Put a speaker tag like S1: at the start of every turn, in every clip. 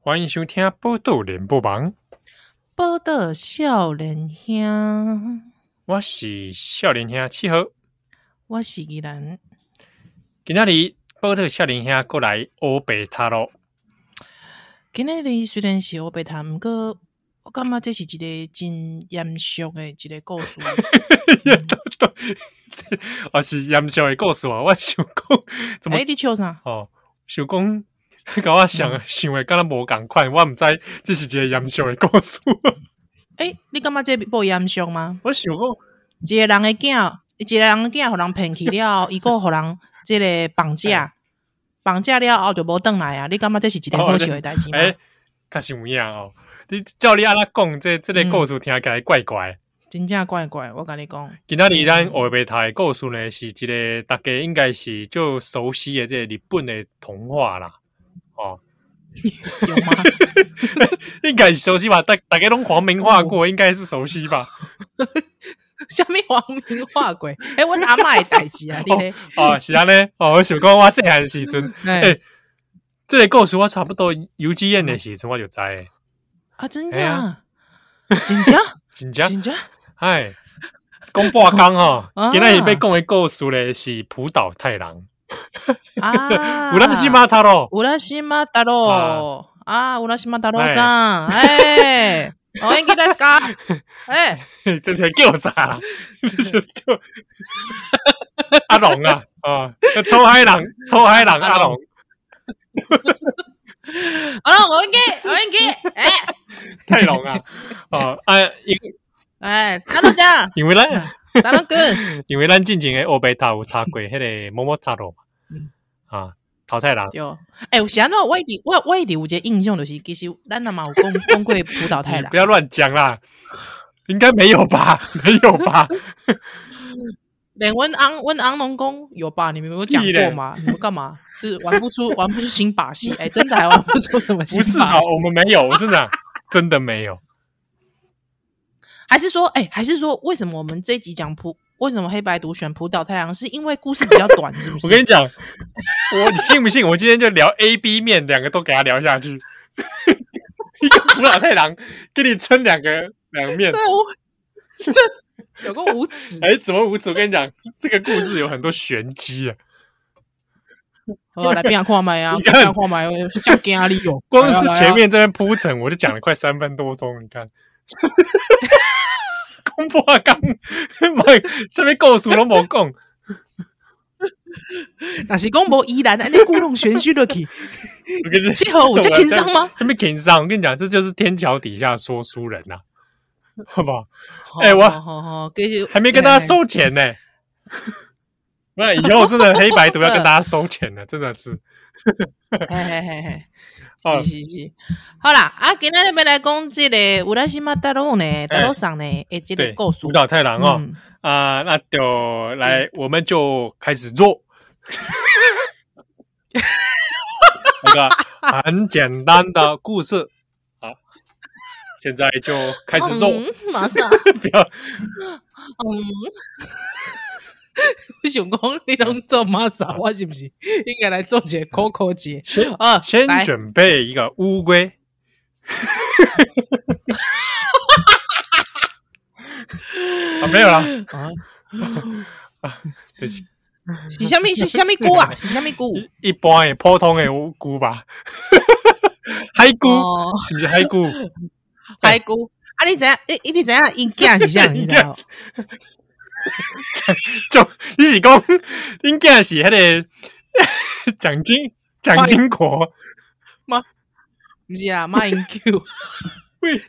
S1: 欢迎收听《报道联播网》，
S2: 报道少年兄，
S1: 我是少年兄七号，
S2: 我是宜兰。
S1: 今天里报道少年兄过来欧北塔咯。
S2: 今天里虽然是欧北塔，不过我感觉这是一个真严肃的一个故事。
S1: 我是严肃的故事啊！我想讲，怎么？
S2: 哎，你笑啥？
S1: 哦，想讲，你跟我想想的，敢若无共款。我毋知这是一个严肃的故事。
S2: 哎，你感觉这不严肃吗？
S1: 我想讲，
S2: 一个人的囝，一个人的囝，互人骗去了，伊个互人这个绑架，绑架了后就无转来啊！你感觉这是一个好笑的代志吗？
S1: 哎，确实有影哦。你照你安尼讲，这这个故事听起来怪怪。
S2: 真正怪怪，我跟你讲。
S1: 今仔日咱欧北塔的故事呢，是一个大家应该是就熟悉的这个日本的童话啦。哦，
S2: 有吗？
S1: 应该是熟悉吧？大大家拢黄明化过，应该是熟悉吧？
S2: 什么黄明画过？哎，我阿妈的代志啊，你咧？
S1: 哦，是安尼。哦，我想讲我细汉时阵，哎，这个故事我差不多幼稚园的时阵我就知。
S2: 啊，真假？真假？
S1: 真假？
S2: 真假？
S1: 哎，讲半工吼，今仔日要讲的故事咧是浦岛太郎
S2: 啊，
S1: 乌拉西马塔罗，
S2: 乌拉西马塔罗啊，乌拉西马塔罗上，哎，我应该在讲，哎，
S1: 这是叫啥？就就 阿龙啊，哦，偷海狼，偷海狼阿龙，
S2: 阿龙，我应该，我应该，哎，
S1: 太龙啊，哦，哎，
S2: 哎，大龙讲，
S1: 因为咱
S2: 大龙哥，
S1: 因为咱进前的欧北塔有查过迄个摸摸塔罗啊，桃太郎
S2: 有，哎，我想到外地，外外地有一个印象就是，其实咱那嘛有讲讲过浦岛 太郎，
S1: 不要乱讲啦，应该没有吧？没有吧？
S2: 连温昂温昂龙宫有吧？你们有讲过吗？你们干嘛？是玩不出玩不出新把戏？哎，真的还玩不出什么新把戏？
S1: 不是啊，我们没有，真的真的没有。
S2: 还是说，哎、欸，还是说，为什么我们这一集讲浦？为什么黑白独选浦岛太郎？是因为故事比较短，是不是？
S1: 我跟你讲，我你信不信？我今天就聊 A、B 面两个都给他聊下去。一个浦岛太郎给你撑两个两个面，
S2: 这有个无耻！
S1: 哎、欸，怎么无耻？我跟你讲，这个故事有很多玄机啊。
S2: 哦，来变化麦啊！变化麦，像家里有，
S1: 光是前面这边铺陈，我就讲了快三分多钟。你看。公布啊，刚 没什么故事都没讲，
S2: 那是公布依然的，你故弄玄虚的去。
S1: 我跟你讲，
S2: 七号我这情商吗？
S1: 还没情商。我跟你讲，这就是天桥底下说书人呐，好不好？哎，我还没跟大家收钱呢。那以后真的黑白读要跟大家收钱了，真的是。
S2: 嘿嘿嘿嘿。是是是，好啦，啊，今天要来讲这个乌拉西马塔罗呢，塔罗上呢，诶，这个故事，
S1: 舞蹈太郎哦，啊，那就来，我们就开始做，那个很简单的故事，好，现在就开始做，
S2: 马上，
S1: 不要，
S2: 嗯。我想讲你拢做马啥？我是不是 应该来做一个 Coco 姐？
S1: 啊，先准备一个乌龟。啊，没有了啊啊！对不起，
S2: 是虾米？是虾米菇啊？是虾米菇？
S1: 一般诶普通的乌菇吧。海菇是不是海菇？
S2: 海菇啊！你怎样？你你怎样？应该是这样，你知道？
S1: 就 你是讲 应该是迄个蒋经蒋经国
S2: 吗？不是啊，马英九。喂，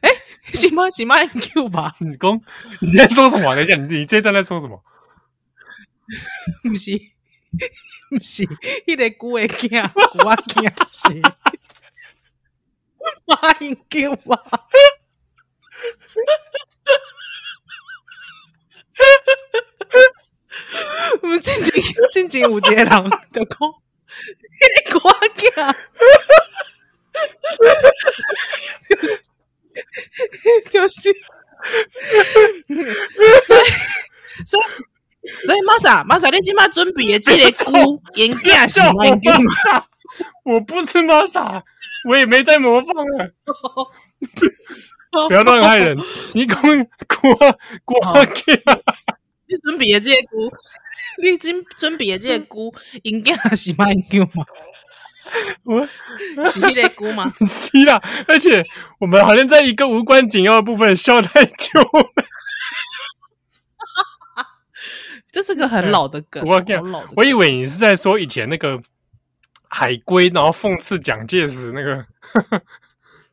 S2: 哎，是吗？是马英九吧？
S1: 你讲你在说什么？等一下，你你这段在说什么？
S2: 不是，不是，迄个古的囝，古仔囝是马英九吧？不 我静静静静有一个人就讲，迄个歌仔，就是，所以所以所以玛莎玛莎，你今麦准备的这个歌，演假是吗？
S1: 我不是玛莎，我也没在模仿啊！不要乱害人！你讲歌歌仔，
S2: 你准备的这个歌。你准准备的这个菇，应该是蛮久嘛？
S1: 我
S2: 是那个菇吗？
S1: 是啦，而且我们好像在一个无关紧要的部分笑太久了。
S2: 这是个很老的梗，我
S1: 老的。我以为你是在说以前那个海龟，然后讽刺蒋介石那个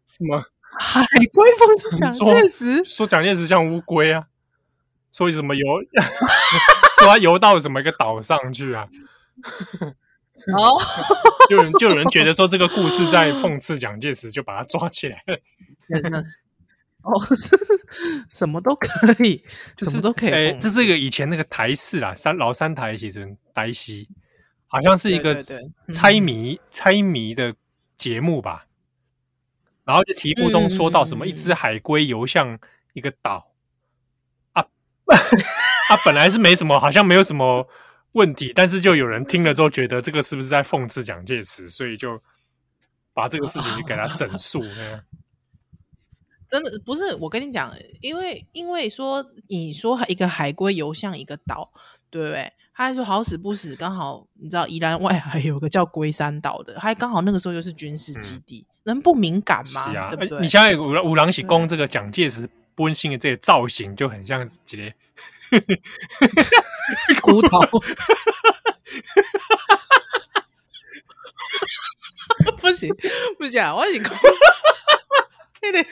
S1: 什么
S2: 海龟讽刺蒋介石，
S1: 说蒋介石像乌龟啊。说什么游？说他游到什么一个岛上去啊？
S2: 哦，
S1: 就有人就有人觉得说这个故事在讽刺蒋介石，就把他抓起来了。
S2: 哦，什么都可以，什么都可以。哎，
S1: 这是一个以前那个台式啦，三老三台其实台戏，好像是一个猜谜猜谜的节目吧。然后就题目中说到什么，一只海龟游向一个岛。啊啊，本来是没什么，好像没有什么问题，但是就有人听了之后觉得这个是不是在讽刺蒋介石，所以就把这个事情就给他整肃。
S2: 真的不是，我跟你讲，因为因为说你说一个海龟游向一个岛，对？他就好死不死，刚好你知道宜兰外海有个叫龟山岛的，还刚好那个时候就是军事基地，人不敏感吗？
S1: 是啊，
S2: 对不对？
S1: 你想想五五郎喜公这个蒋介石。温馨的这个造型就很像这个
S2: 骨头，不行不行，我是讲那个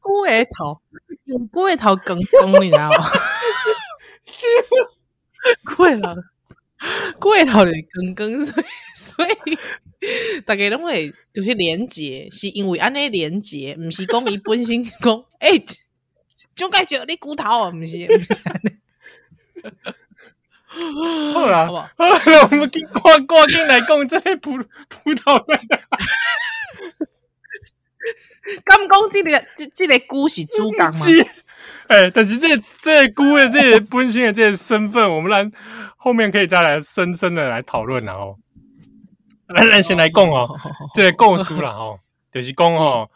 S2: 骨头，用骨头梗梗，你知道吗？是骨头，骨头的更更，所以 所以。大家拢会就是连接，是因为安尼连结，唔是讲伊本身讲，哎、欸，就该叫你骨头啊，唔是，不是
S1: 好啦，好不好？我们赶快赶紧来讲这个葡葡萄的。
S2: 敢讲这个这这个菇是主角吗？
S1: 哎、欸，但是这个、这个菇 的这个本身的这个身份，我们来后面可以再来深深的来讨论然后。咱咱先来讲哦，这个故事啦 哦，就是讲哦，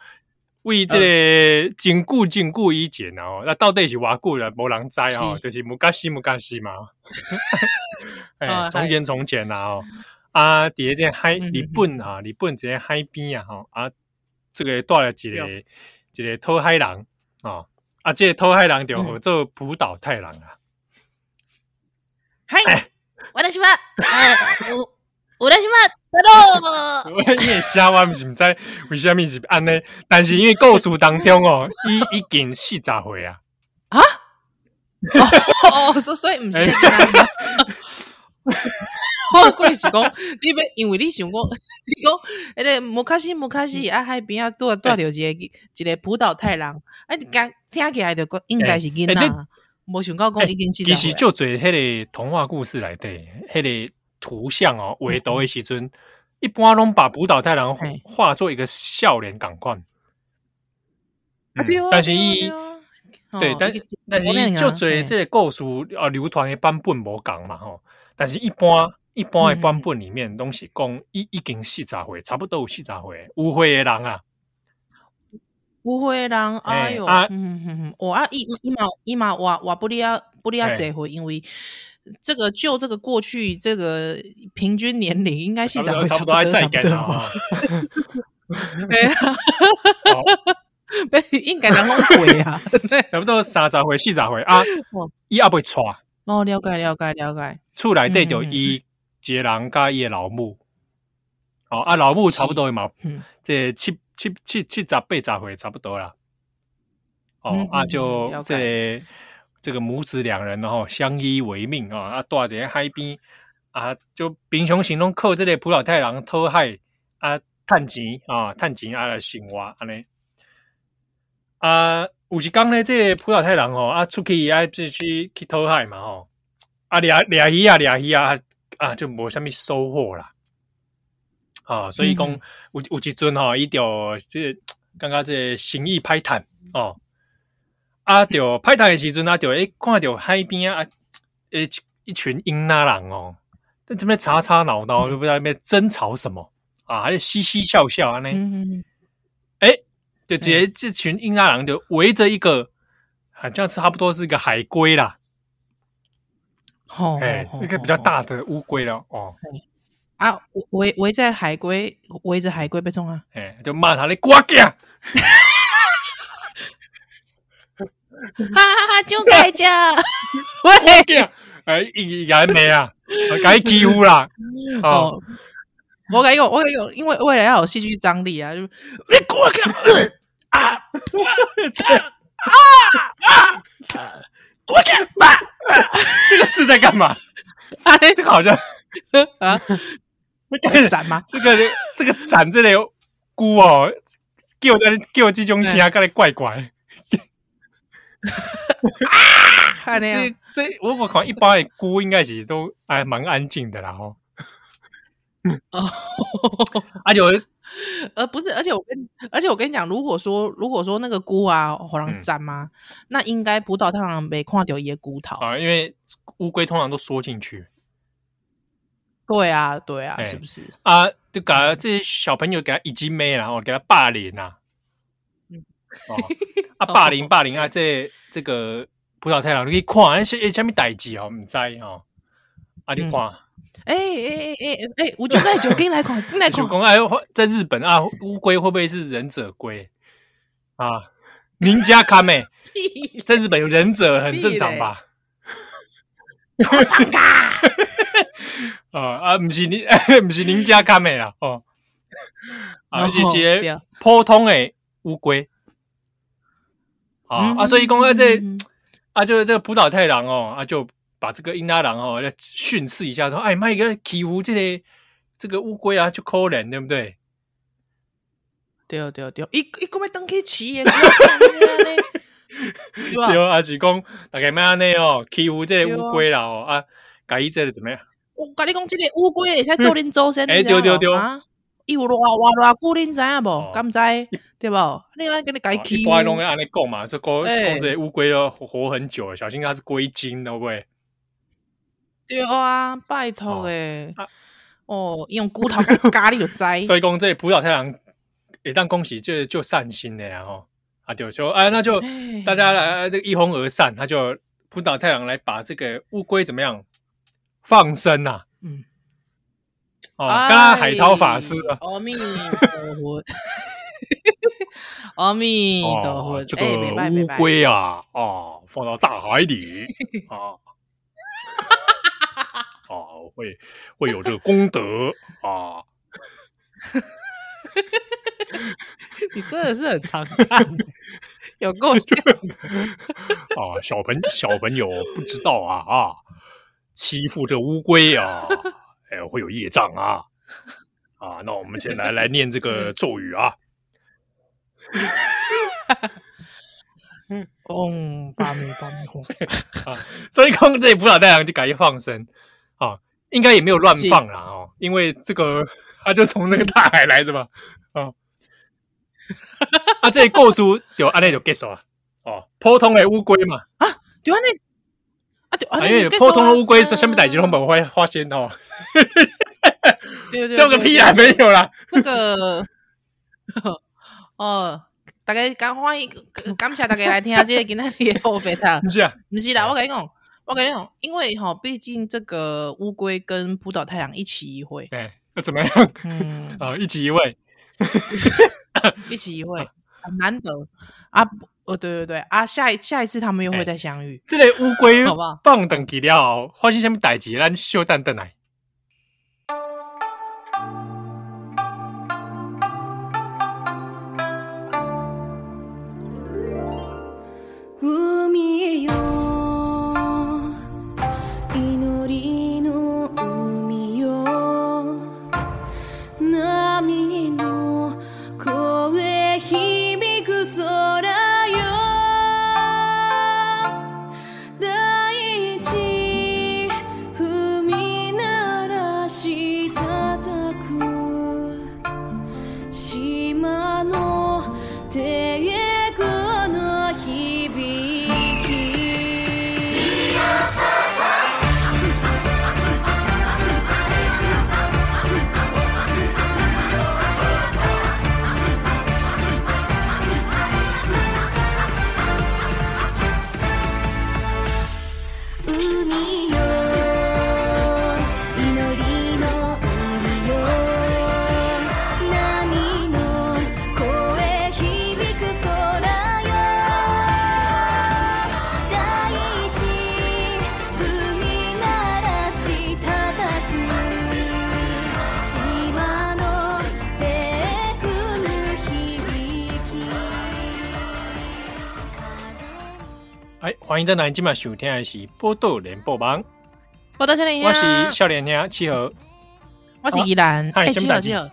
S1: 为这个真久真久以前然后，那到底是偌久了，无人知哦，就是木卡西木卡西嘛。哎，从前从前啦哦，啊，伫个这海日本啊，日本这个海边啊吼，啊，这个带了一个一个讨海人啊，啊，这个讨海人就叫做浦岛太郎啊。
S2: 嗨，我的什么？呃，我的什么
S1: 我因为瞎话，不是唔知为虾米是安尼，但是因为故事当中哦，伊已经四十岁啊，
S2: 啊，哦，所所以唔是，我故是讲，你别因为你想讲，你讲，诶个摩卡西摩卡西啊海边啊，多多条一个一个浦岛太郎，啊，你讲听起来就讲应该是囡仔，冇想到讲已经四十岁。
S1: 其实就做迄个童话故事来的，迄个。图像哦，画图的时阵，嗯、一般拢把浦岛太郎画作一个笑脸感官。但是伊，对，但是但是伊就做这个故事啊，流传的版本无共嘛吼。但是一般一般的版本里面，拢是讲已已经四十岁，差不多有四十岁，有岁的人啊，
S2: 有岁的人，哎哟，啊，嗯嗯嗯，我啊，伊伊嘛伊嘛话话不离啊不离啊，这回因为。这个就这个过去这个平均年龄应该是差不多差不多差不多吧？对 啊，被应该两种鬼啊，
S1: 差不多三十岁四十岁啊，伊也不会错。
S2: 哦，了解了解了解。
S1: 厝内底就伊一个人加伊的老母，哦啊，老母差不多嘛，这七七七七十八十岁差不多啦。哦啊，就这。这个母子两人然后相依为命啊，啊，住在海边啊，就平常时拢靠这个浦岛太郎讨海啊，趁钱啊，趁钱啊来生活安尼啊。有一天呢，这个浦岛太郎哦啊，出去啊，必须去讨海嘛吼啊，掠掠鱼啊，掠鱼啊，啊，就无虾米收获啦。啊，所以讲、嗯、有有一阵吼，伊就这 刚刚这心意歹趁哦，啊，就歹趁的时阵啊，就诶看到海边啊，诶一群英拉人哦，在这边吵吵闹闹，就不知道那边争吵什么啊，还是嘻嘻笑笑啊呢，诶、欸，就这这群英拉人就围着一个，好像是差不多是一个海龟啦，
S2: 哦，
S1: 哎，一个比较大的乌龟了哦。
S2: 啊，围围在海龟，围着海龟被冲啊！
S1: 哎，就骂他你瓜子，哈
S2: 哈哈，就该叫，
S1: 喂，哎，一人没啊，该欺负啦。哦，
S2: 我跟你讲，我跟你，因为为了要有戏剧张力啊，就你瓜子啊 啊啊啊，瓜子啊，
S1: 这个是在干嘛？哎，这个好像 啊。
S2: 这个斩吗？
S1: 这个这个斩这里菇哦，给我在给我这种声，刚才怪怪。
S2: 啊！这
S1: 这我我看一般的菇应该是都还蛮安静的啦哦。
S2: 哦，
S1: 啊有，
S2: 呃不是，而且我跟而且我跟你讲，如果说如果说那个菇啊，好像粘吗？那应该葡萄太郎没看到一些菇头
S1: 啊，因为乌龟通常都缩进去。
S2: 对啊，对啊，是不是
S1: 啊？就搞这些小朋友给他一击妹，然后给他霸凌呐。嗯，哦，啊，霸凌霸凌啊，这这个葡萄太郎你可以看那些什么代志哦，唔知哦。啊，你看，
S2: 哎哎哎哎哎，我就来就跟你来看，跟来 看。
S1: 哎，在日本啊，乌龟会不会是忍者龟啊？名家卡美，在日本有忍者很正常吧？哦啊，不是你，不是您家看美啦哦，啊，是一个普通的乌龟，啊啊，所以讲啊，这啊，就是这个浦岛太郎哦，啊，就把这个英拉郎哦，要训斥一下，说，哎，妈一个欺负这个这个乌龟啊，就可怜，对不对？
S2: 对对对，一一个要登去骑耶，
S1: 对啊，是讲大概咩安尼哦，欺负这个乌龟啦哦啊，改一这个怎么样？
S2: 我跟你讲，这个乌龟会使做恁祖先，
S1: 哎，对对对，
S2: 啊，伊有偌偌偌久，恁知影无？敢知？对不？你爱跟你改起，
S1: 不爱拢要安尼讲嘛？说讲讲这乌龟要活很久，小心它是龟精，会不会？
S2: 对啊，拜托诶，哦，用骨头跟 咖喱就知。
S1: 所以讲这普岛太郎，一旦恭喜就就散心的呀吼，啊就说哎，那就大家来这个一哄而散，他就普岛太郎来把这个乌龟怎么样？放生呐，嗯，哦，刚刚海涛法师啊，
S2: 阿弥陀佛，阿弥陀佛，
S1: 这个乌龟啊，哦，放到大海里啊，啊，会会有这个功德啊，
S2: 你真的是很常看，有够像
S1: 啊，小朋小朋友不知道啊啊。欺负这乌龟啊，哎，会有业障啊！啊，那我们先来来念这个咒语啊。
S2: 嗡，巴米巴米吽
S1: 啊！所以刚刚这里浦岛太阳就改一放生啊，应该也没有乱放啦哦，因为这个他就从那个大海来的嘛啊。啊，这里故事就安尼就结束了哦，普通的乌龟嘛
S2: 啊，就安尼。啊对，
S1: 因为普通的乌龟是什么代志都没有发发现哦。
S2: 对 对，
S1: 掉个屁啊没有啦。
S2: 这个 哦，大家感欢迎，感谢大家来听下这个今天的后白汤。
S1: 不是啊，
S2: 不是啦，我跟你讲，我跟你讲，因为哈，毕竟这个乌龟跟普岛太郎一起一会，
S1: 对，那怎么样？嗯，啊，一起一会，
S2: 一起一会，很难得啊。哦，对对对啊，下一下一次他们又会再相遇。
S1: 这类乌龟，好不好？放等几了，发生什么代志？咱小等等来。欢迎在南京嘛收听的是《波多联播网》，
S2: 报道少年
S1: 我是少年兄七号，
S2: 我是依兰，
S1: 哎，七号七号，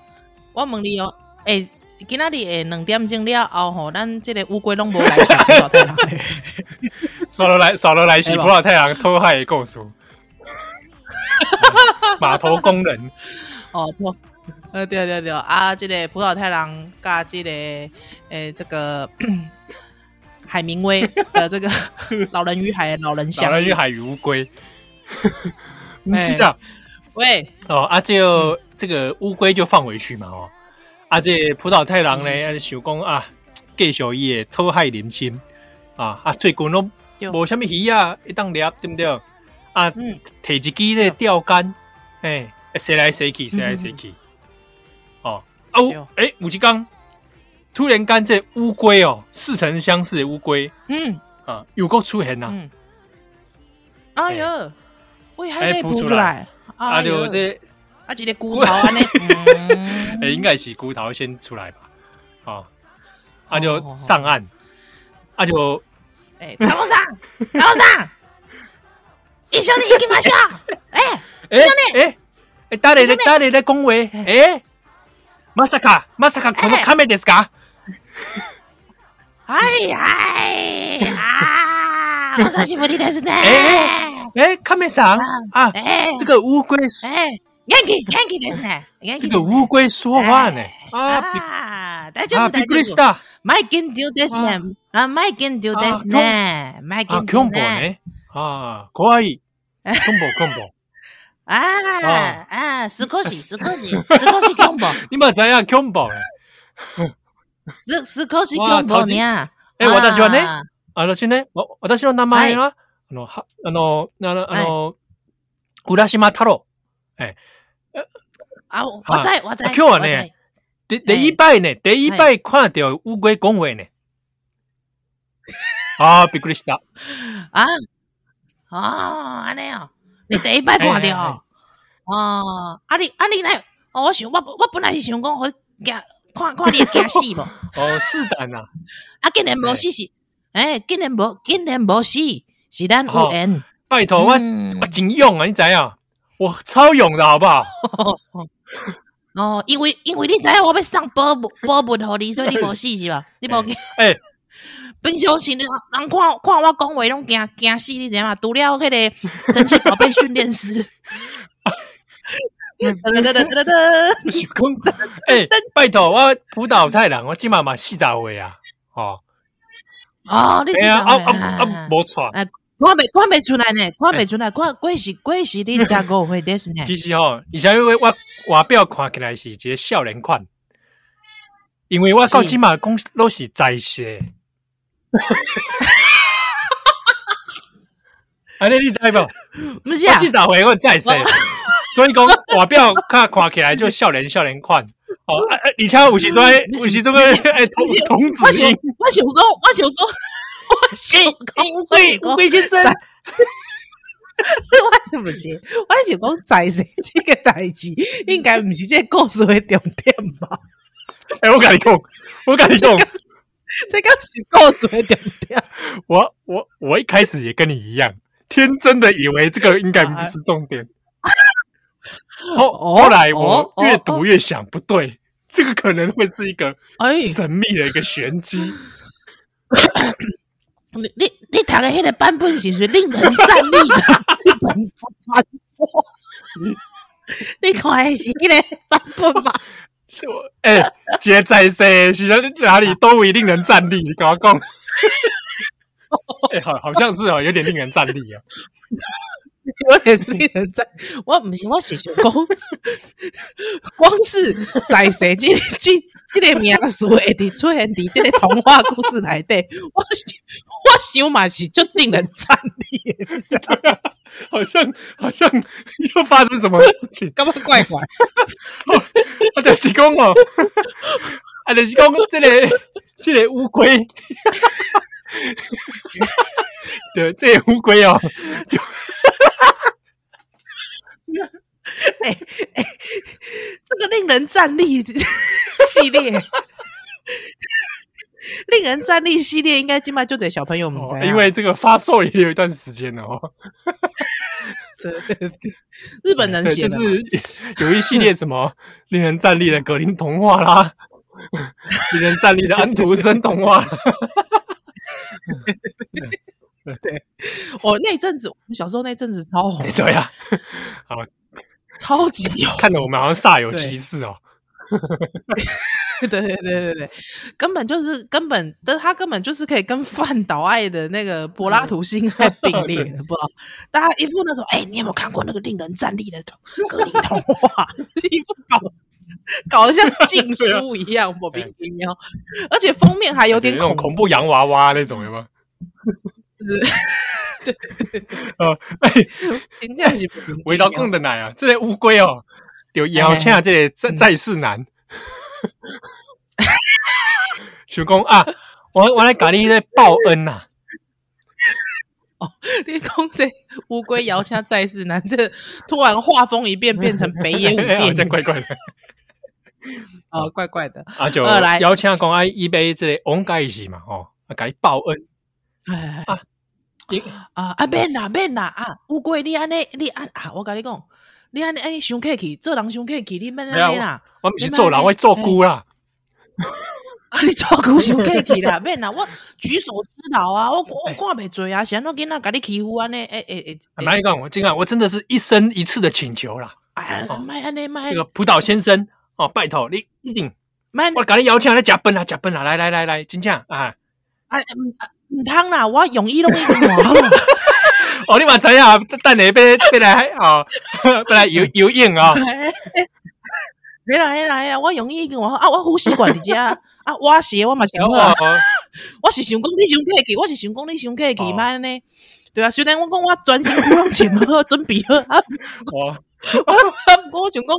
S2: 我问你哦，哎，今仔日诶两点钟了后吼，咱这个乌龟拢无来洗葡萄太郎，
S1: 少了 来少了来洗葡萄太郎偷害的故事，码头工人。
S2: 哦，错，呃，对对对。啊，这个葡萄太郎加这个诶这个。海明威的这个 《老人与海》老人像，
S1: 老人与海与乌龟，你知道？
S2: 喂，
S1: 哦，阿、啊、就这个乌龟就放回去嘛，哦，阿、啊、这葡萄太郎呢，想讲啊，继续伊的讨海宁亲啊啊，最近拢无虾米鱼啊，一当掠对不对？啊，提、嗯、一支的钓竿，哎，谁来谁去，谁来谁去，哦，啊，哎，有一天。突然间，这乌龟哦，似曾相识的乌龟，嗯啊，有够出现呐！
S2: 哎呦，喂，还没孵出来，
S1: 啊，就这，
S2: 啊，这个骨头安尼，
S1: 哎，应该是骨头先出来吧？啊，啊，就上岸，啊，就，
S2: 哎，大和尚，大和尚，一绪に行きましょう！哎，哎，
S1: 哎，哎，谁在谁在恭维？哎，まさかまさかこの亀ですか？
S2: はいはいああお久しぶりですね。
S1: えー、えー、亀さん？あ、えー、这个
S2: 乌龟、え。ー、元気元気ですね。
S1: 元気です、ね、这个
S2: 乌龟说话ね、あー、ああ大丈夫大丈夫。びっくりした。マイケンデュですね。あマイケンデュですね。マイケンデュ
S1: ね。あキョンボね。ああ怖い。キョンボ
S2: キョンボ ああ、ああ、少し、少し、少しキョンボ。
S1: 今、じゃあ、キ
S2: ョンボ。少し恐怖にゃ。
S1: え、私はね、私ね、私の名前は、あの、は、あの、あの、浦岛太郎。え、
S2: あ、我在、我在。
S1: 今日はね、で、第一摆ね、第一摆看到乌龟公园ね。あー、びっくりした。
S2: あ、あー、あれよ。你第一摆看到。哦，啊你啊你来，我想我我本来是想讲，我 看 看你惊死无？
S1: 哦，是的呐。
S2: 啊，竟然无死是，哎，竟然无，竟然无死，是咱有缘。
S1: 拜托我，我真勇啊！你知影？我超勇的好不好？
S2: 哦，因为因为你知影我要送宝物 宝物互你，所以你无死是吧？你无惊？哎，平常时人看看我讲话拢惊惊死，你知影嘛？除了迄个神奇宝贝训练师。
S1: 是讲，哎，拜托我辅导太郎，我今嘛嘛四十岁啊，哦，
S2: 哦，你是啊。
S1: 啊啊，无错，
S2: 哎，看未看未出来呢，看未出来，看贵是贵是你才五岁的是呢。
S1: 其实吼，以前因为我外表看起来是一个少年款，因为我到今嘛讲都是在世，哈哈哈哈哈！哎，你知无？
S2: 不是啊，
S1: 四十岁我在世。所以讲外表看看起来就笑脸笑脸款哦，哎哎，而且有时阵有时阵个 哎童童子音，
S2: 我想讲我想讲我想讲乌龟先生，我是不是我想讲在世这个代志应该不是这个故事的重点吧？
S1: 哎，我跟你讲，我跟你讲，
S2: 这个是故事的重点。
S1: 我我我一开始也跟你一样，天真的以为这个应该不是重点。后后来我越读越想不对，这个可能会是一个神秘的一个玄机。
S2: 你你你读的那个版本是是令人战栗的日本传说，你看的是那个版本吗？
S1: 哎，杰在谁？是哪里都一令人战栗？你跟我讲，哎，好，好像是哦，有点令人战栗啊。
S2: 有点令人在，我不是我是想讲，光是在谁这 这这个名词会伫出现伫这个童话故事内底，我我想嘛是就令人战栗，
S1: 好像好像又发生什么事情？
S2: 干嘛怪怪？
S1: 我，就是讲哦，啊，就是讲这个这个乌龟，对，这也乌龟哦，就，
S2: 哎哎、这个令人站立系列。令人站立系列应该今麦就得小朋友们在、哦，
S1: 因为这个发售也有一段时间了哦。
S2: 对对对，日本人写的，
S1: 就是有一系列什么令人站立的格林童话啦，令人站立的安徒生童话。
S2: 对，对，我那阵子，我们小时候那阵子超红。
S1: 对呀，好，
S2: 超级红，
S1: 看得我们好像煞有其事哦。
S2: 对对对对对，根本就是根本，但他根本就是可以跟范岛爱的那个柏拉图星还并列的，不知道大家一副那种，哎、欸，你有没有看过那个令人站立的格林童话？一副搞搞得像禁书一样，莫名其妙，而且封面还有点恐
S1: 恐怖洋娃娃那种，有吗？
S2: 对，
S1: 哦，哎，
S2: 真正是
S1: 味道更的奶啊，这个乌龟哦。有邀请这个在在世男，想讲啊，我我来搞你在报恩呐。
S2: 哦，你讲这乌龟邀请在世男，这突然画风一变，变成北野武电影，
S1: 怪怪的。
S2: 哦，怪怪的。
S1: 啊，就来邀请讲啊，一杯这个恩盖是嘛，哦，啊，给你报恩。
S2: 哎啊，啊啊，免啦免啦啊，乌龟你安尼你安啊，我跟你讲。你安尼安尼想客气，做人想客气，你免安尼啦。
S1: 我不是做人，我做姑啦。
S2: 啊，你做姑想客气啦，免啦。我举手之劳啊，我我看袂做啊，谁让囡仔甲你欺负安尼？诶诶诶，
S1: 哪一讲？我今啊，我真的是一生一次的请求啦。
S2: 哎，卖安尼卖。
S1: 这个普岛先生哦，拜托你一定，我甲你邀请来食饭啊，食饭啊，来来来来，真正啊。
S2: 啊，唔唔通啦，我用意拢已经换好。
S1: 哦，你嘛知影，等下要要来哦，要来游游泳哦。
S2: 来啦来啦来啦，我容易跟我啊，我呼吸管伫遮啊，我写我嘛想啊，我是想讲你想客气，我是想讲你想客气嘛呢？对啊，虽然我讲我专心不用钱，我准备好啊。我 我想讲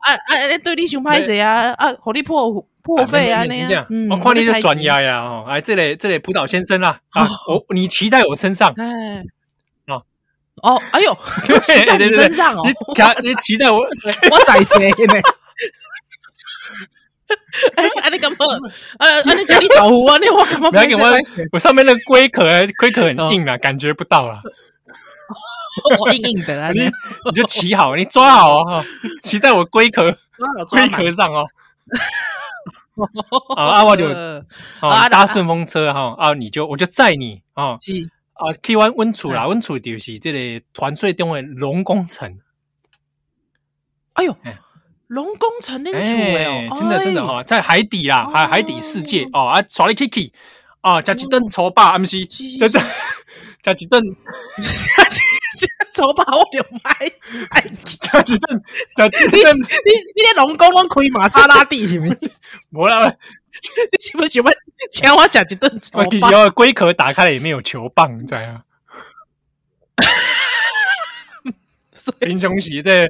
S2: 啊啊，对你想歹势啊啊，互你破破费啊那样。
S1: 我看你就专业呀哦，哎，这里这里浦岛先生啊，啊，我你骑在我身上。哎。
S2: 哦哦，哎呦，骑在你身上哦！
S1: 你骑在我，
S2: 我在谁呢？哎，啊你干嘛？呃，啊你叫你保护啊？你我干嘛？不要给我，
S1: 我上面的龟壳，龟壳很硬啊，感觉不到啊。
S2: 我硬硬的啊！
S1: 你你就骑好，你抓好哦，骑在我龟壳龟壳上 哦。啊，阿我就啊搭顺风车哈啊，你就我就载你啊。啊，去阮阮厝啦，温楚就是这个团水中的龙宫城。
S2: 哎呦，龙宫城恁厝诶，
S1: 真的真的哈，在海底啦，海海底世界哦啊，带你去去哦，加几顿粗饱，毋是，就这加一顿，
S2: 粗饱我就买，
S1: 食一顿，食一顿，
S2: 你你咧龙宫拢开玛莎拉蒂是毋是？
S1: 无啦。
S2: 你喜不喜欢请我吃一顿球棒？
S1: 其实龟壳打开了也没有球棒，你知道吗？平胸鞋对，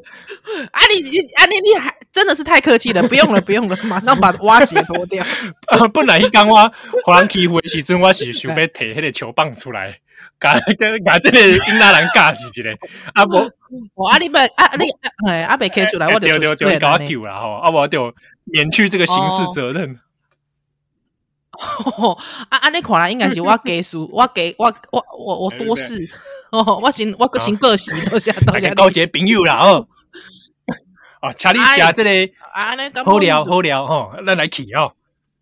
S2: 啊你你啊你你还真的是太客气了，不用了不用了，马上把蛙鞋脱掉。
S1: 啊，本来一刚我互人欺负的时阵，我是想要摕迄个球棒出来，甲甲甲这个英拉兰尬死一个。啊不，
S2: 我啊你们啊你哎啊被 K 出来，我就
S1: 就就搞丢了吼，啊我就免去这个刑事责任。
S2: 哦，啊啊！你看来应该是我家属，我家我我我我多事哦，我先我个先个性，多谢 多谢。
S1: 交一个朋友啦哦，哦，请你食这个好料好料吼，咱来去哦。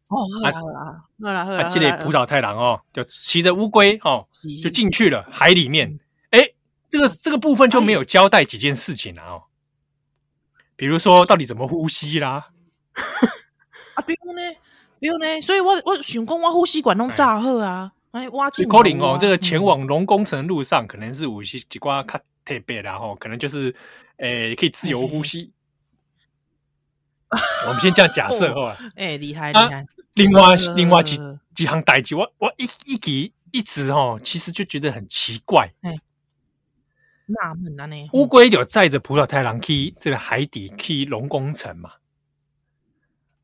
S2: 哦，好啦好啦好啦好啦，
S1: 这个浦岛太郎哦，就骑着乌龟哦，就进去了海里面。哎，这个这个部分就没有交代几件事情啊哦，比如说到底怎么呼吸啦？
S2: 啊，比如呢？对呢，所以我我想讲，我呼吸管弄炸好啊！哎，挖进
S1: 可能哦，这个前往龙宫城路上，可能是有些几挂卡特别，然后可能就是诶，可以自由呼吸。我们先这样假设 好了。
S2: 哎，厉害厉害！
S1: 另外另外几几行代志，我我一一直一直哦，其实就觉得很奇怪。
S2: 纳闷啊，呢
S1: 乌龟有载着葡萄太郎去这个海底去龙宫城嘛？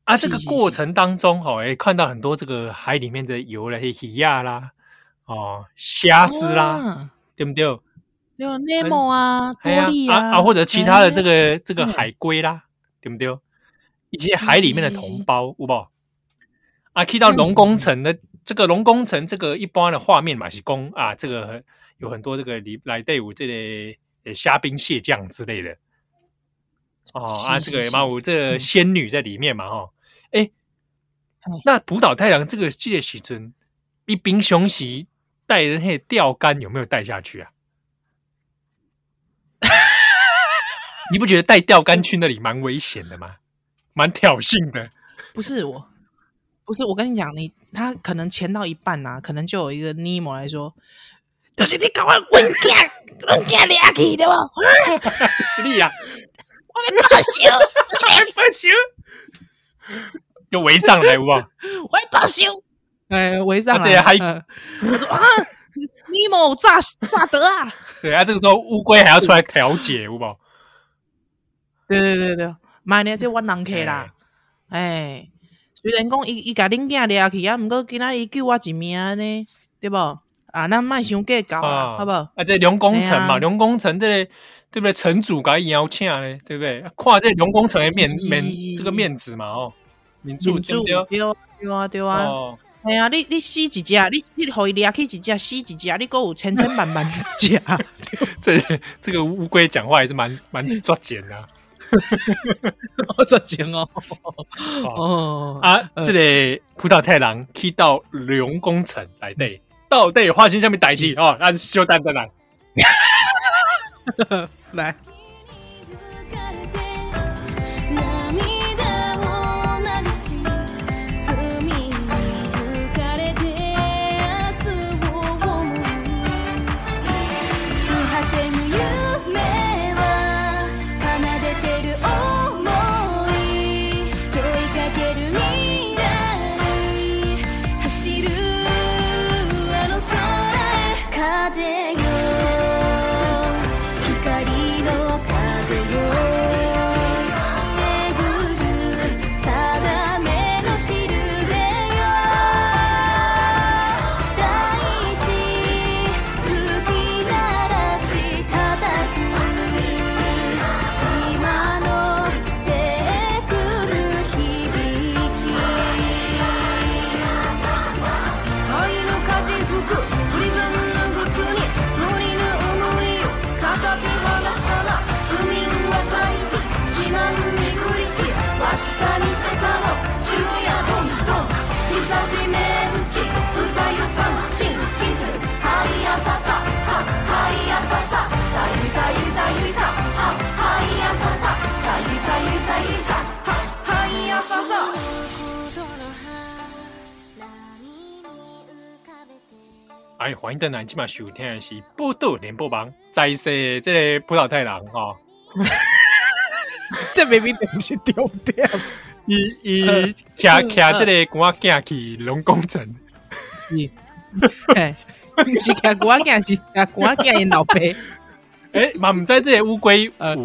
S1: 啊，这个过程当中哈，哎，看到很多这个海里面的游的鱼亚啦，哦，虾子啦，对不对？
S2: 有内蒙啊，多利啊，
S1: 啊，或者其他的这个这个海龟啦，对不对？以及海里面的同胞，有无？啊，去到龙宫城的这个龙宫城，这个一般的画面嘛是宫啊，这个有很多这个里来队伍这类虾兵蟹将之类的。哦啊，这个嘛，有这个仙女在里面嘛，哈，哎，那浦岛太郎这个记得时阵，一兵雄袭带人那钓竿有没有带下去啊？你不觉得带钓竿去那里蛮危险的吗？蛮挑衅的。
S2: 不是我，不是我跟你讲，你他可能潜到一半啊，可能就有一个尼莫来说，就是你搞我文件，文件抓去对吧？
S1: 是你啊！
S2: 我们报仇，我们报
S1: 仇，又围上来，好不好？
S2: 我要报仇，哎，围上来，
S1: 这些还
S2: 他说啊，尼莫咋咋得啊？
S1: 对啊，这个时候乌龟还要出来调解，好不好？
S2: 对对对对，买呢就我人客啦，哎，虽然讲伊伊甲恁囝掠去啊，毋过今仔伊救我一命呢，对不？啊，咱卖伤计较啊，好不？
S1: 啊，这龙宫城嘛，龙宫城这个对不对？城主甲伊邀请咧，对不对？看这龙宫城的面面这个面子嘛，哦，民主对对
S2: 对啊对啊，哎呀，你你死一只，你你互伊掠去一只，死一只，你够有千千万万只，
S1: 这这个乌龟讲话也是蛮蛮抓紧的。
S2: 好赚钱哦！
S1: 哦啊，这里葡萄太郎去到龙宫城来对，到底发生什么代志哦？咱小蛋再来，
S2: 来。
S1: 哎，欢迎登来，今晚收听的是《报道联播网》，再说这个葡萄太郎哈，
S2: 这明明不是重点，
S1: 伊伊骑骑这个官仔去龙宫城，
S2: 哎，不是骑官仔，是骑官仔的老爸。
S1: 哎，嘛唔知这个乌龟呃，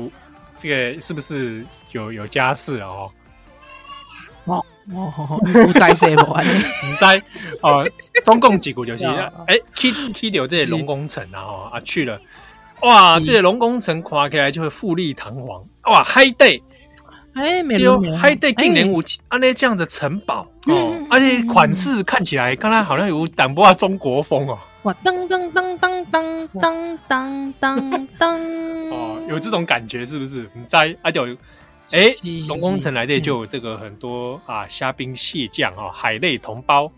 S1: 这个是不是有有家室哦？
S2: 哦。哦，不在说不完，
S1: 不在哦。总共几股就是，哎，去去到这些龙宫城啊，哈啊去了，哇，这些龙宫城看起来就会富丽堂皇，哇，海底，
S2: 哎，没有，
S1: 海底竟然有啊那这样的城堡哦，而且款式看起来，刚才好像有淡薄中国风哦，
S2: 哇，噔噔噔噔噔噔噔噔噔，
S1: 哦，有这种感觉是不是？唔知啊就。哎，龙宫城来的就有这个很多啊，虾兵蟹将啊，海内同胞。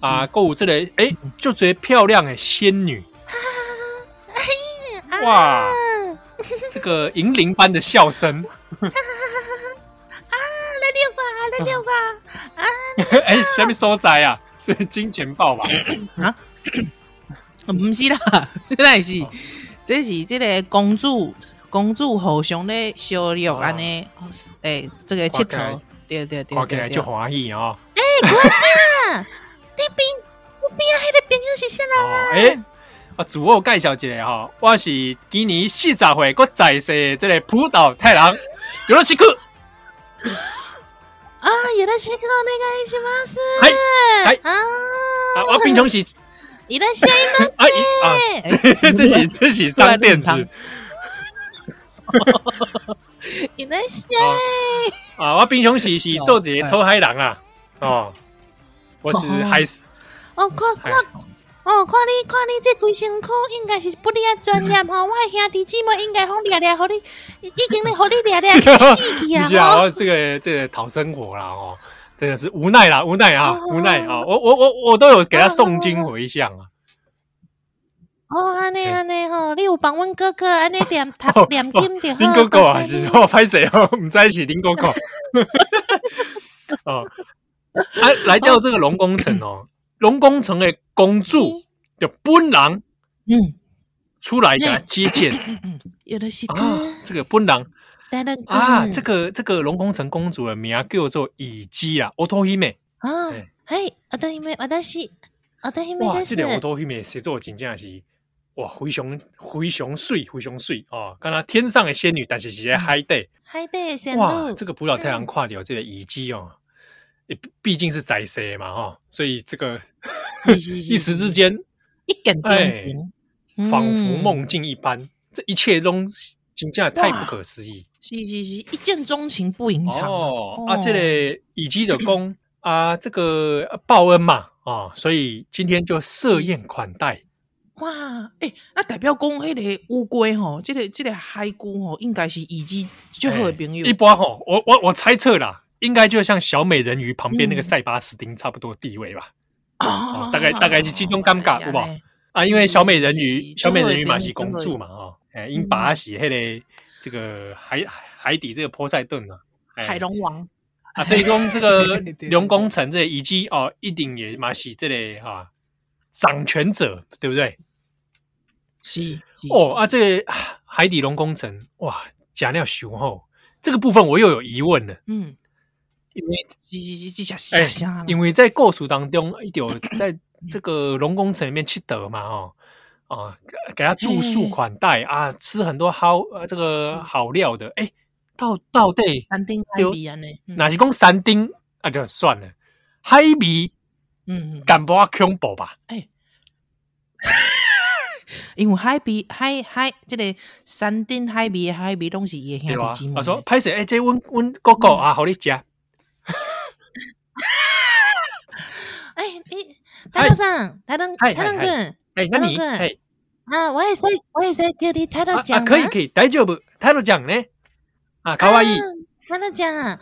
S1: 啊，购物这里哎，就觉得漂亮哎，仙女，哇，这个银铃般的笑声，啊，
S2: 来六吧，来六吧，啊，
S1: 哎，什么所在啊？这是金钱豹吧？啊，
S2: 不是啦，这个是，这是这个公主。公主互相咧相约安尼，诶，这个佚佗，对对对，
S1: 看起来就欢喜哦。
S2: 诶，我啊，你边我边啊，迄个朋友是啥人啊？
S1: 啊，自我介绍一下哈，我是今年四十岁还在世这个浦岛太郎，有罗西克。
S2: 啊，有罗西克，那个一起吗？是，
S1: 嗨，啊，我平常是，
S2: 有罗西吗？
S1: 啊，啊，这是这是上电子。啊，我平常时是做一个偷海人啊，哦，我是海，
S2: 哦，看看。哦，看你看你这规身躯应该是不厉专业 哦，我兄弟姊妹应该好厉厉，好你已经咧好你厉厉去死去啊！
S1: 是啊，这个这个讨生活啦哦，真的是无奈啦，无奈啊，无奈啊！我我我我都有给他诵经回向啊。
S2: 哦，安尼安尼吼，你有帮阮哥哥安尼 念他念经的？
S1: 林哥哥啊，是哦，拍谁哦？唔在一起，林哥哥。哦，来来到这个龙宫城哦。龙宫城的公主的本人，嗯，出来给他接见，
S2: 有的是
S1: 啊，这个本人。啊，这个这个龙宫城公主的名叫做乙姬啊，奥托希美
S2: 啊，嘿，奥托希美，我的是。奥托希美，
S1: 哇，这个奥托希美写作真正是哇，非常非常水，非常水啊，跟他天上的仙女，但是是在海底，
S2: 海底仙女，
S1: 哇，这个浦岛太阳跨掉这个乙姬哦。也毕竟是宰蛇嘛，哈，所以这个 一时之间
S2: 一见钟情，
S1: 仿佛梦境一般，这一切都真的太不可思议。
S2: 是是是，一见钟情不隐藏
S1: 哦。啊，这个以及的功啊，这个报恩嘛，啊，所以今天就设宴款待。
S2: 哇，哎，那代表讲迄个乌龟吼，这个这个海龟吼，应该是以及最好的朋友。
S1: 一般吼，我我我猜测啦。应该就像小美人鱼旁边那个塞巴斯丁差不多地位吧，哦大概大概是其中尴尬，好不好？啊，因为小美人鱼，小美人鱼嘛是公主嘛，哦，哎，因把她写黑的这个海海底这个波塞顿啊，
S2: 海龙王
S1: 啊，所以说这个 龙宫城这以及哦，一定也嘛是这里哈掌权者，对不对？
S2: 是
S1: 哦啊，这个海底龙工程哇，假料雄厚，这个部分我又有疑问了，嗯。因为，哎，因为在故事当中，一定在这个龙工程里面去得嘛，哦，啊，给他住宿款待啊，吃很多好呃这个好料的，哎，到到底
S2: 三丁海味啊？呢，
S1: 哪是讲三丁啊？就算了，海味，嗯，敢不恐怖吧？哎，
S2: 因为海边海海，即、这个山顶海边海边拢是伊诶兄弟姊妹。
S1: 我说歹势，诶，即阮阮哥哥啊，互你食。
S2: 哎，你台东さん、台东台东君、
S1: 哎，那你哎
S2: 啊，我也是我也是叫你台东讲。
S1: 可以可以，大丈夫。台東讲ね。あ、かわい
S2: い。台東ちゃん。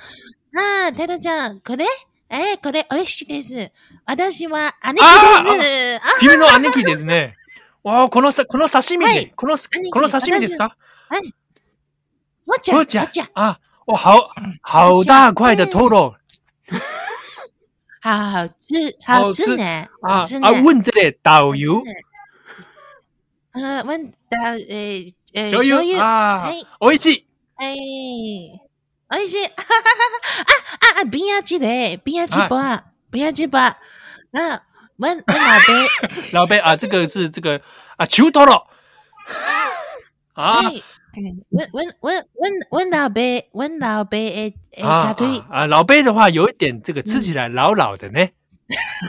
S2: は、台東ちゃん、これえ、これ美味しいです。私は姉貴です。
S1: 君の姉貴ですね。哇，このさ、この刺身で、このこの刺身ですか？哎，
S2: 我讲，我讲，
S1: 啊，哇，好好大块的토로。
S2: 好好吃，好吃呢！啊啊！
S1: 问这个导游，
S2: 呃，问导诶诶，
S1: 导游啊，おいしい，
S2: 哎，おいしい，哈哈哈！啊啊啊！边啊几个？边啊几把？边啊几把？那 问 问老贝，
S1: 老贝啊，这个是这个啊，求托了啊！
S2: 问问问问问老贝，问老贝诶诶，大腿
S1: 啊！老贝的话有一点这个吃起来老老的呢。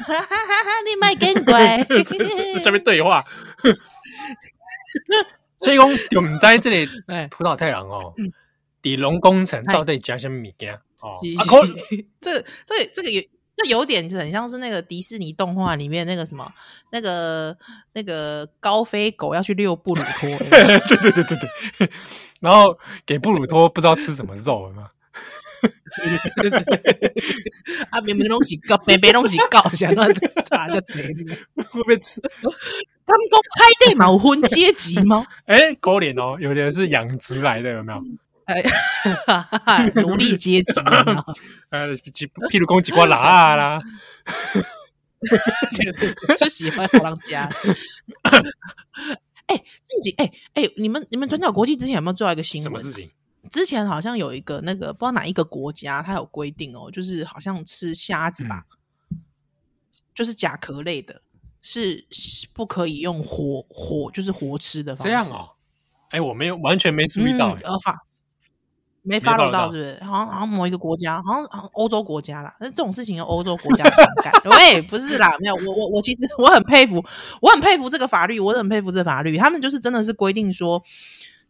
S2: 哈哈哈哈！你卖更乖，
S1: 这是什么对话？所以讲，我们在这里，哎，浦岛太郎哦，底龙工程到底加什么物件哦？啊，可
S2: 这这这个也。这有点很像是那个迪士尼动画里面那个什么，那个那个高飞狗要去遛布鲁托，
S1: 对对对对对，然后给布鲁托不知道吃什么肉嘛，
S2: 啊，别别东西搞，别别东西搞，想乱查就对了，
S1: 会不会吃？
S2: 他们都拍对嘛，有分阶级吗？
S1: 哎，狗脸哦，有的是养殖来的，有没有？哎，
S2: 奴隶阶级，
S1: 呃，譬如讲几瓜辣啦，
S2: 就喜欢老人家。哎，自己哎哎，你们你们转角国际之前有没有做到一个新闻？
S1: 什么事情？
S2: 之前好像有一个那个不知道哪一个国家，它有规定哦，就是好像吃虾子吧，就是甲壳类的。是不可以用活活，就是活吃的方式。
S1: 这样哦，哎，我没有完全没注意到，
S2: 呃，法没 follow 到，是不是？好像好像某一个国家，好像好像欧洲国家啦。那这种事情，欧洲国家常干。喂，不是啦，没有，我我我其实我很佩服，我很佩服这个法律，我很佩服这个法律，他们就是真的是规定说。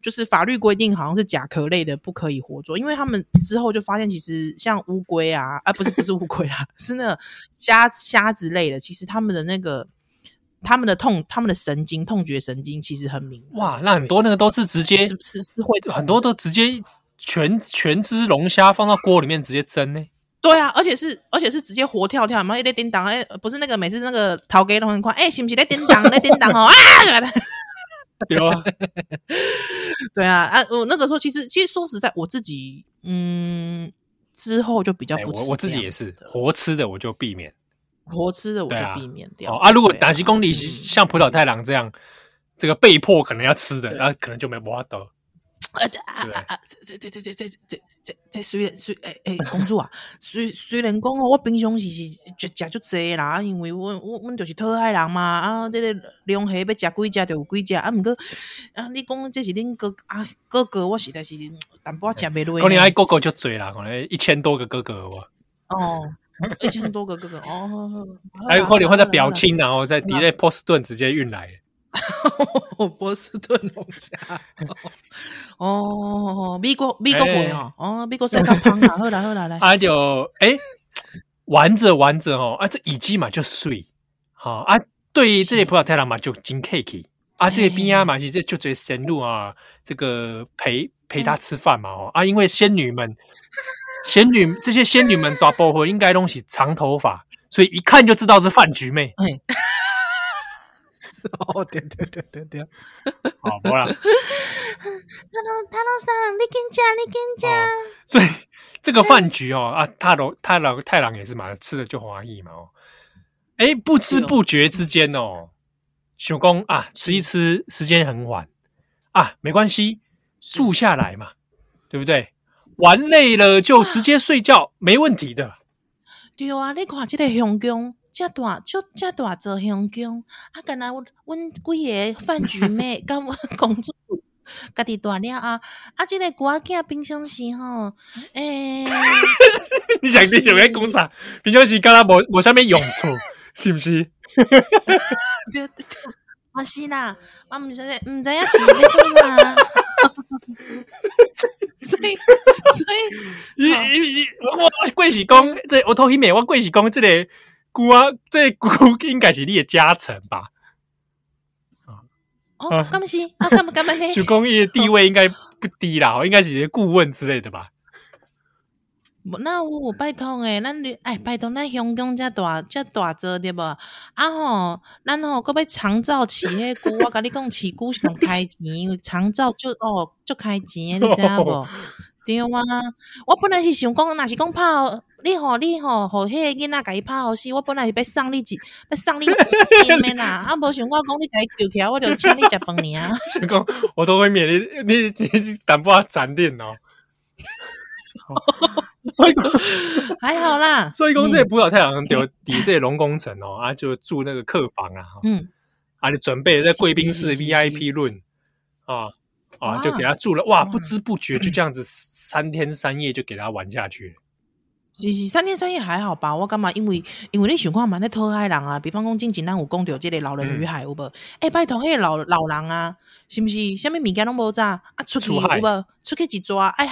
S2: 就是法律规定，好像是甲壳类的不可以活捉，因为他们之后就发现，其实像乌龟啊，啊不是不是乌龟啦，是那个虾虾子类的，其实他们的那个他们的痛，他们的神经痛觉神经其实很敏。
S1: 哇，那很多那个都是直接
S2: 是是是会
S1: 很多都直接全全只龙虾放到锅里面直接蒸呢？
S2: 对啊，而且是而且是直接活跳跳，然后一在叮当，哎，不是那个每次那个逃给都很快，哎，是不是在叮当在叮当哦啊？
S1: 对啊，
S2: 对啊，啊！我那个时候其实其实说实在，我自己嗯之后就比较不吃、欸、
S1: 我我自己也是活吃的，我就避免
S2: 活吃的，我就避免掉
S1: 啊，啊。如果哪些公里像葡萄太郎这样，嗯、这个被迫可能要吃的，那可能就没办法得。
S2: 啊啊啊啊！这这这这这这这这虽然虽诶诶，公主啊，虽虽然讲哦，我平常时是就食足济啦，因为我我我就是讨海人嘛啊，这个龙虾要食几只就有几只啊，毋过啊，你讲这是恁哥啊哥哥，我实在是淡薄仔食袂落。
S1: 可能爱哥哥就济啦，可能一千多个哥哥哇。
S2: 哦，一千多个哥哥哦，
S1: 还有可能或者表亲，然后在迪内波士顿直接运来。
S2: 波士顿龙虾哦，美国美国货哦，哦，美国生较胖啊，好啦好啦来，
S1: 啊就哎玩着玩着哦，啊这耳机嘛就碎，好啊，对于这些葡萄太郎嘛就真客气，啊这些边啊嘛是这就最深入啊，这个陪陪他吃饭嘛哦，啊因为仙女们仙女这些仙女们大部分应该都是长头发，所以一看就知道是饭局妹。
S2: 哦，对对对对对，
S1: 好，不啦。
S2: 他罗他罗桑，你跟讲，你跟讲。
S1: 所以这个饭局哦，啊，太郎太郎太郎也是嘛，吃了就华裔嘛哦。哎，不知不觉之间哦，想说啊，吃一吃，时间很晚啊，没关系，住下来嘛，对不对？玩累了就直接睡觉，没问题的。
S2: 对啊，你看这个香宫。遮大，遮遮大座香港，啊！干那阮阮几个饭局妹，甲阮公主家己大了啊！啊！这个瓜囝平常时吼，诶，
S1: 你想你想要讲啥？平常时敢若无无啥物用处，是毋是？
S2: 对对，我是啦，我毋知毋知影是要创啥，所以所以，
S1: 伊伊伊，我我贵是讲，这我头一面我贵是讲，这个。姑啊，这姑应该是你的家臣吧？
S2: 哦，干嘛是啊？干嘛干嘛呢？
S1: 主公的地位应该不低啦，哦、应该是顾问之类的吧？
S2: 那我拜托诶，咱你哎，拜托咱香港遮大遮大做对不？啊吼，咱吼搁要长照饲迄姑，我甲你讲，饲姑上开钱，因为长照就哦就开钱，你知影无？对啊，我本来是想讲，若是讲泡。你好，你好，好，迄个囡仔甲伊拍好戏。我本来是要送你一，要送你见面 啦。啊，无想我讲你甲伊救起来，我就请你食饭尔。
S1: 想讲我都会免你，你你淡薄仔残念哦。所以讲
S2: 还好啦。
S1: 所以讲这个葡萄太郎就抵这个龙工程哦，啊，就住那个客房啊。嗯。啊，你准备在贵宾室 VIP room 啊啊，就给他住了。哇，不知不觉就这样子三天三夜就给他玩下去。
S2: 是是，三天三夜还好吧？我感觉？因为因为你想看嘛，那讨海人啊，比方讲进前咱有讲到这个老人与海有无？哎、嗯欸，拜托，迄个老老人啊，是不是？啥物物件拢无炸啊？出去有无？出去一抓，哎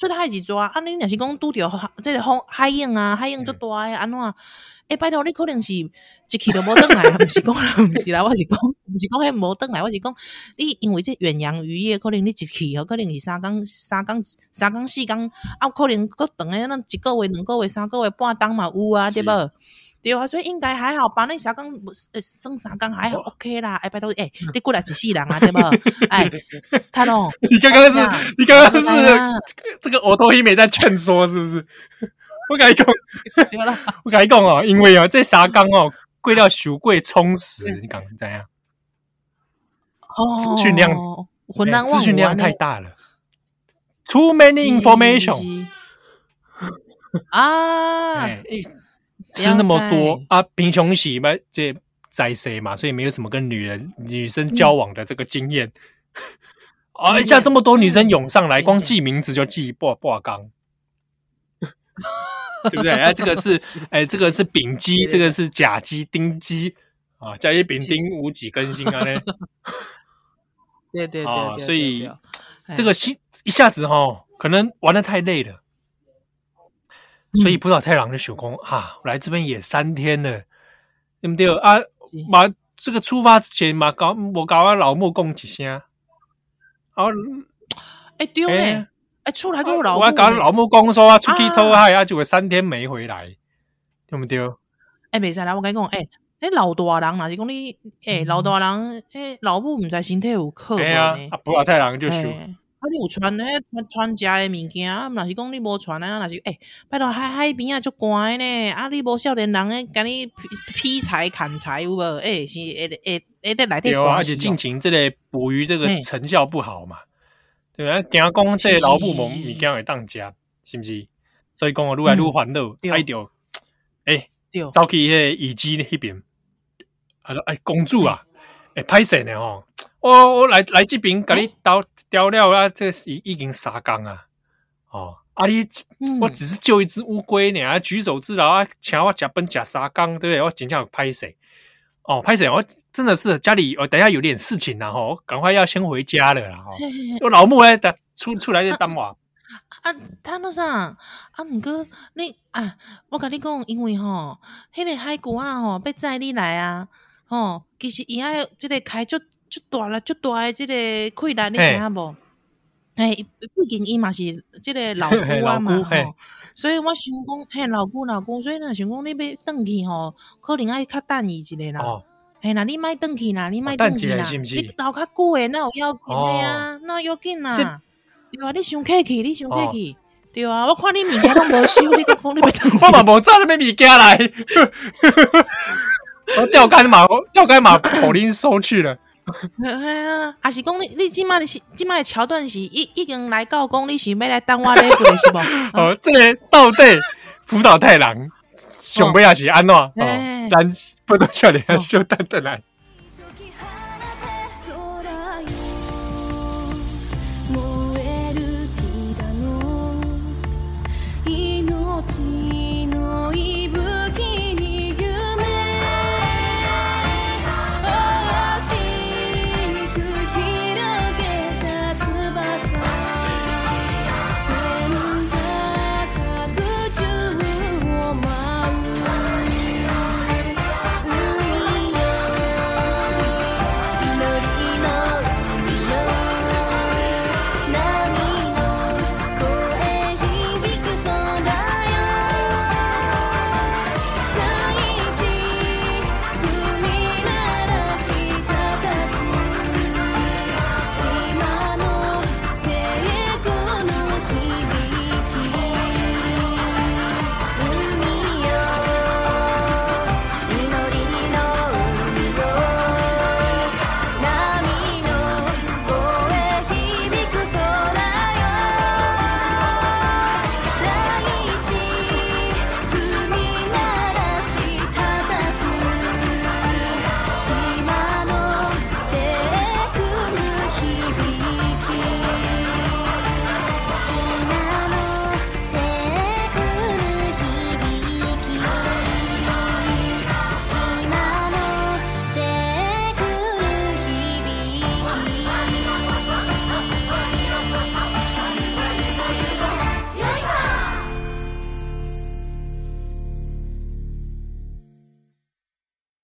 S2: 嗨，出海一抓啊！你若是讲拄着即个风海涌啊，海涌足大诶，安怎？哎，拜托，你可能是一去都无转来，毋是讲，毋是啦，我是讲，毋是讲迄无转来，我是讲，你因为这远洋渔业，可能你一去哦，可能是三工、三工、三工四工，啊，可能搁长诶，咱一个月、两个月、三个月、半冬嘛有啊，对无？对啊，所以应该还好吧？那三工呃，算三工还好，OK 啦。哎，拜托，哎，你过来一世人啊，对无？哎，他喏，
S1: 你刚刚是，你刚刚是这个我头一美在劝说，是不是？我跟你讲，我跟你讲哦，因为哦，这沙缸哦，贵到太贵，充实，你讲怎样？
S2: 哦，
S1: 资讯量，资讯量太大了，too many information
S2: 啊！
S1: 吃那么多啊，贫穷喜嘛，这在谁嘛，所以没有什么跟女人、女生交往的这个经验。啊、嗯，一下这么多女生涌上来，光记名字就记不不刚，对不对？哎、啊，这个是 哎，这个是丙鸡，这个是甲鸡、丁鸡啊，甲乙丙丁戊己庚辛啊呢。
S2: 对对对，
S1: 啊，所以这个心一下子哈，可能玩的太累了，所以不知道太郎的手工啊，我来这边也三天了，对不对啊？马这个出发之前嘛，搞我搞我老母讲一声。哦，
S2: 哎对嘞，哎出来跟我老
S1: 我搞老母讲说啊，出去偷海啊，就会三天没回来，对不对？
S2: 哎，没事啦，我跟你讲，哎，哎老大人哪是讲你？哎，老大人，哎，老母唔知身体有可能呢。
S1: 啊，不老太郎就说，
S2: 啊，你有传那传家的物件，若是讲你无传啊？若是哎，拜托海海边啊，就乖呢。啊，你无少年人诶，甲你劈柴砍柴有无？哎，是诶诶诶，得来得
S1: 有啊，而且近期这个捕鱼这个成效不好嘛，对啊？惊讲这个老母们物件会当家，是毋是？所以讲我愈来愈烦恼，爱着哎，走去迄个乙姬迄边，啊说：“哎，公主啊，哎，歹势呢吼，我我来来这边给你刀雕了啊，这是已经三工啊，哦，啊你，我只是救一只乌龟呢，举手之劳啊，请我食饭食三工，对不对？我真正歹势。”哦，拍谁？我真的是家里，我等下有点事情然后赶快要先回家了啦。哈，我老母哎，等出出来就等我。
S2: 啊，他那啥啊，毋过你啊，我跟你讲，因为吼，迄个海龟啊，吼，要载你来啊，吼，其实伊爱即个开足足大啦，足大诶，即个困难你知影无？哎，毕竟伊嘛是即个老龟啊嘛，吼，所以我想讲，嘿，老龟老公，所以呢，想讲你要转去吼，可能爱较等伊一下啦。嘿，那你莫转去啦，你莫转去啦，你留较久诶，那有要紧诶啊，那要紧啦。对啊，你伤客气，你伤客气，对啊，我看你物件拢无收，你 个讲你要转，
S1: 我嘛无找什么物件来，我钓竿嘛，钓竿嘛，口令收去了。
S2: 哎呀，还是讲你你即马的是即马的桥段是已已经来到讲你是要来等我礼物是不？
S1: 哦，这个到底辅导太郎想不要是安怎？哦，咱不多笑脸就 等等来。